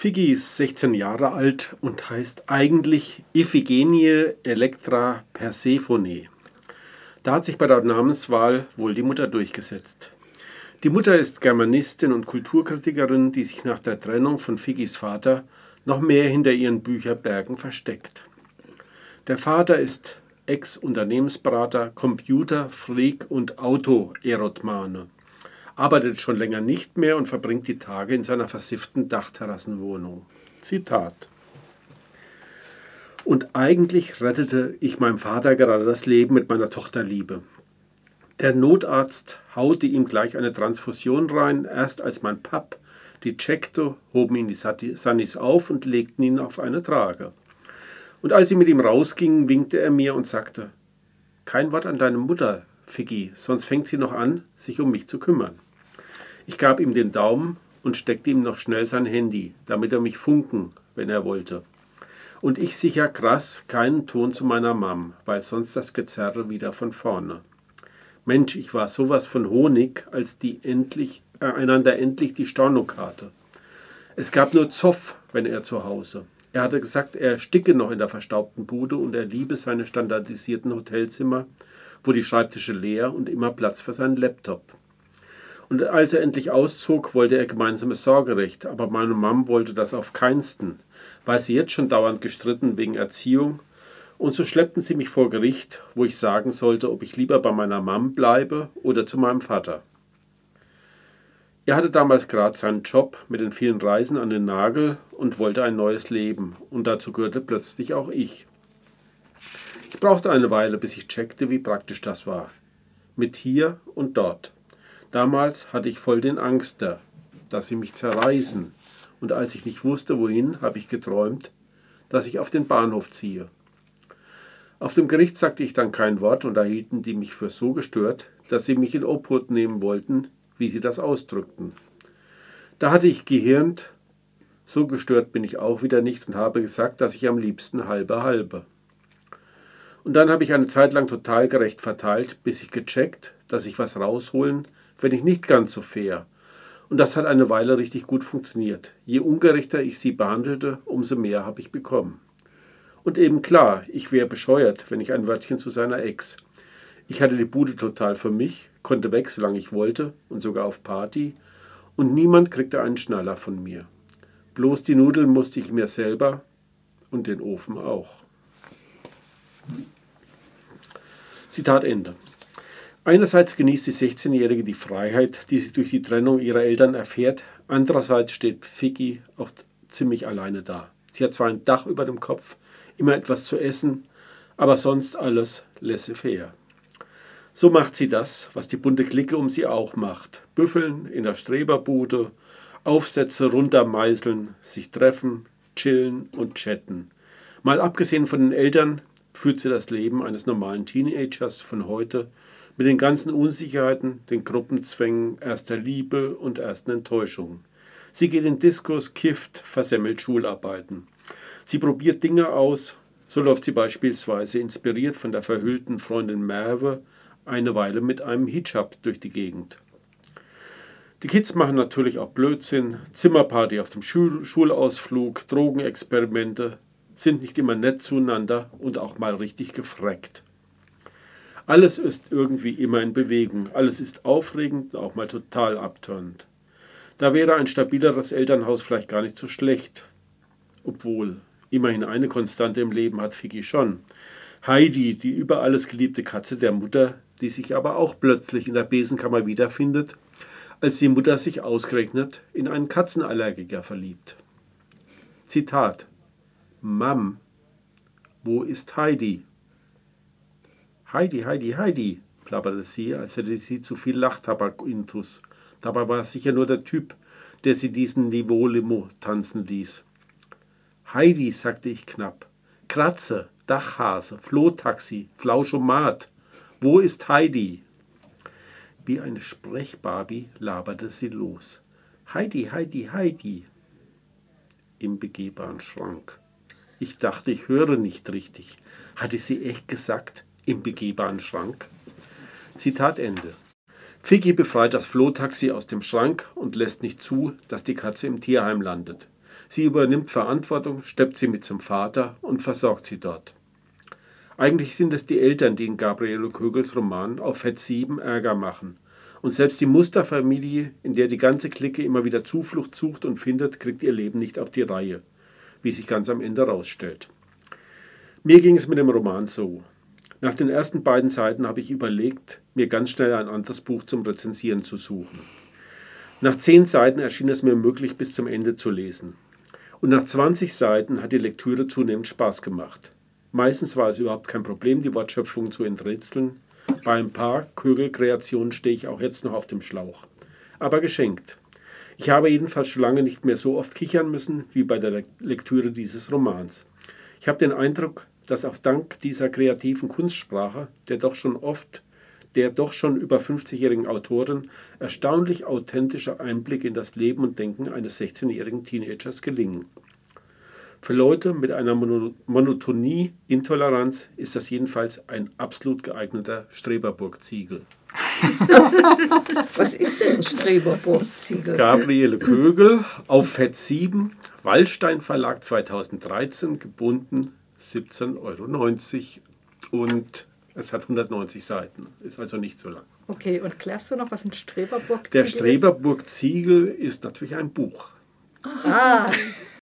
Figgi ist 16 Jahre alt und heißt eigentlich Iphigenie Elektra Persephone. Da hat sich bei der Namenswahl wohl die Mutter durchgesetzt. Die Mutter ist Germanistin und Kulturkritikerin, die sich nach der Trennung von Figgis Vater noch mehr hinter ihren Bücherbergen versteckt. Der Vater ist Ex-Unternehmensberater, Computer, Freak und Auto-Erotmane arbeitet schon länger nicht mehr und verbringt die Tage in seiner versifften Dachterrassenwohnung. Zitat. Und eigentlich rettete ich meinem Vater gerade das Leben mit meiner Tochter Liebe. Der Notarzt haute ihm gleich eine Transfusion rein, erst als mein Papp die checkte, hoben ihn die Sannis auf und legten ihn auf eine Trage. Und als sie mit ihm rausgingen, winkte er mir und sagte, kein Wort an deine Mutter, Figgi, sonst fängt sie noch an, sich um mich zu kümmern. Ich gab ihm den Daumen und steckte ihm noch schnell sein Handy, damit er mich funken, wenn er wollte. Und ich sicher krass keinen Ton zu meiner Mam, weil sonst das Gezerre wieder von vorne. Mensch, ich war sowas von Honig, als die endlich, äh, einander endlich die Stornung hatte. Es gab nur Zoff, wenn er zu Hause. Er hatte gesagt, er ersticke noch in der verstaubten Bude und er liebe seine standardisierten Hotelzimmer, wo die Schreibtische leer und immer Platz für seinen Laptop. Und als er endlich auszog, wollte er gemeinsames Sorgerecht, aber meine Mom wollte das auf keinsten, weil sie jetzt schon dauernd gestritten wegen Erziehung. Und so schleppten sie mich vor Gericht, wo ich sagen sollte, ob ich lieber bei meiner Mom bleibe oder zu meinem Vater. Er hatte damals gerade seinen Job mit den vielen Reisen an den Nagel und wollte ein neues Leben. Und dazu gehörte plötzlich auch ich. Ich brauchte eine Weile, bis ich checkte, wie praktisch das war. Mit hier und dort. Damals hatte ich voll den Angster, dass sie mich zerreißen. Und als ich nicht wusste, wohin, habe ich geträumt, dass ich auf den Bahnhof ziehe. Auf dem Gericht sagte ich dann kein Wort und da hielten die mich für so gestört, dass sie mich in Obhut nehmen wollten, wie sie das ausdrückten. Da hatte ich gehirnt, so gestört bin ich auch wieder nicht und habe gesagt, dass ich am liebsten halbe halbe. Und dann habe ich eine Zeit lang total gerecht verteilt, bis ich gecheckt, dass ich was rausholen, wenn ich nicht ganz so fair. Und das hat eine Weile richtig gut funktioniert. Je ungerechter ich sie behandelte, umso mehr habe ich bekommen. Und eben klar, ich wäre bescheuert, wenn ich ein Wörtchen zu seiner Ex. Ich hatte die Bude total für mich, konnte weg, solange ich wollte und sogar auf Party. Und niemand kriegte einen Schnaller von mir. Bloß die Nudeln musste ich mir selber und den Ofen auch. Zitat Ende. Einerseits genießt die 16-Jährige die Freiheit, die sie durch die Trennung ihrer Eltern erfährt. Andererseits steht Vicky auch ziemlich alleine da. Sie hat zwar ein Dach über dem Kopf, immer etwas zu essen, aber sonst alles laissez-faire. So macht sie das, was die bunte Clique um sie auch macht. Büffeln in der Streberbude, Aufsätze runtermeißeln, sich treffen, chillen und chatten. Mal abgesehen von den Eltern führt sie das Leben eines normalen Teenagers von heute mit den ganzen Unsicherheiten, den Gruppenzwängen erster Liebe und ersten Enttäuschungen. Sie geht in Diskurs, kifft, versemmelt Schularbeiten. Sie probiert Dinge aus, so läuft sie beispielsweise inspiriert von der verhüllten Freundin Merve eine Weile mit einem Hijab durch die Gegend. Die Kids machen natürlich auch Blödsinn, Zimmerparty auf dem Schul Schulausflug, Drogenexperimente, sind nicht immer nett zueinander und auch mal richtig gefreckt. Alles ist irgendwie immer in Bewegung. Alles ist aufregend, auch mal total abtörend. Da wäre ein stabileres Elternhaus vielleicht gar nicht so schlecht. Obwohl, immerhin eine Konstante im Leben hat Vicky schon. Heidi, die über alles geliebte Katze der Mutter, die sich aber auch plötzlich in der Besenkammer wiederfindet, als die Mutter sich ausgerechnet in einen Katzenallergiker verliebt. Zitat Mam, wo ist Heidi? Heidi, Heidi, Heidi, plapperte sie, als hätte sie zu viel Lachtabak-Intus. Dabei war es sicher nur der Typ, der sie diesen Niveau-Limo tanzen ließ. Heidi, sagte ich knapp. Kratze, Dachhase, Flohtaxi, Flauschomat. Wo ist Heidi? Wie eine Sprechbarbie laberte sie los. Heidi, Heidi, Heidi. Im begehbaren Schrank. Ich dachte, ich höre nicht richtig. Hatte sie echt gesagt, im begehbaren Schrank. Zitat Ende. Vicky befreit das Flohtaxi aus dem Schrank und lässt nicht zu, dass die Katze im Tierheim landet. Sie übernimmt Verantwortung, steppt sie mit zum Vater und versorgt sie dort. Eigentlich sind es die Eltern, die in Gabriele Kögels Roman auf Fett 7 Ärger machen. Und selbst die Musterfamilie, in der die ganze Clique immer wieder Zuflucht sucht und findet, kriegt ihr Leben nicht auf die Reihe, wie sich ganz am Ende herausstellt. Mir ging es mit dem Roman so. Nach den ersten beiden Seiten habe ich überlegt, mir ganz schnell ein anderes Buch zum Rezensieren zu suchen. Nach zehn Seiten erschien es mir möglich, bis zum Ende zu lesen. Und nach 20 Seiten hat die Lektüre zunehmend Spaß gemacht. Meistens war es überhaupt kein Problem, die Wortschöpfung zu enträtseln. Bei ein paar Kögelkreationen stehe ich auch jetzt noch auf dem Schlauch. Aber geschenkt. Ich habe jedenfalls schon lange nicht mehr so oft kichern müssen wie bei der Lektüre dieses Romans. Ich habe den Eindruck, dass auch dank dieser kreativen Kunstsprache, der doch schon oft der doch schon über 50-jährigen Autorin erstaunlich authentische Einblick in das Leben und Denken eines 16-jährigen Teenagers gelingen. Für Leute mit einer Monotonie-Intoleranz ist das jedenfalls ein absolut geeigneter Streberburg-Ziegel. Was ist denn ein Streberburg-Ziegel? Gabriele Kögel auf Fett 7, Wallstein Verlag 2013, gebunden 17,90 Euro. Und es hat 190 Seiten, ist also nicht so lang. Okay, und klärst du noch, was ein Streberburg-Ziegel ist? Der Streberburg-Ziegel ist natürlich ein Buch. Ah,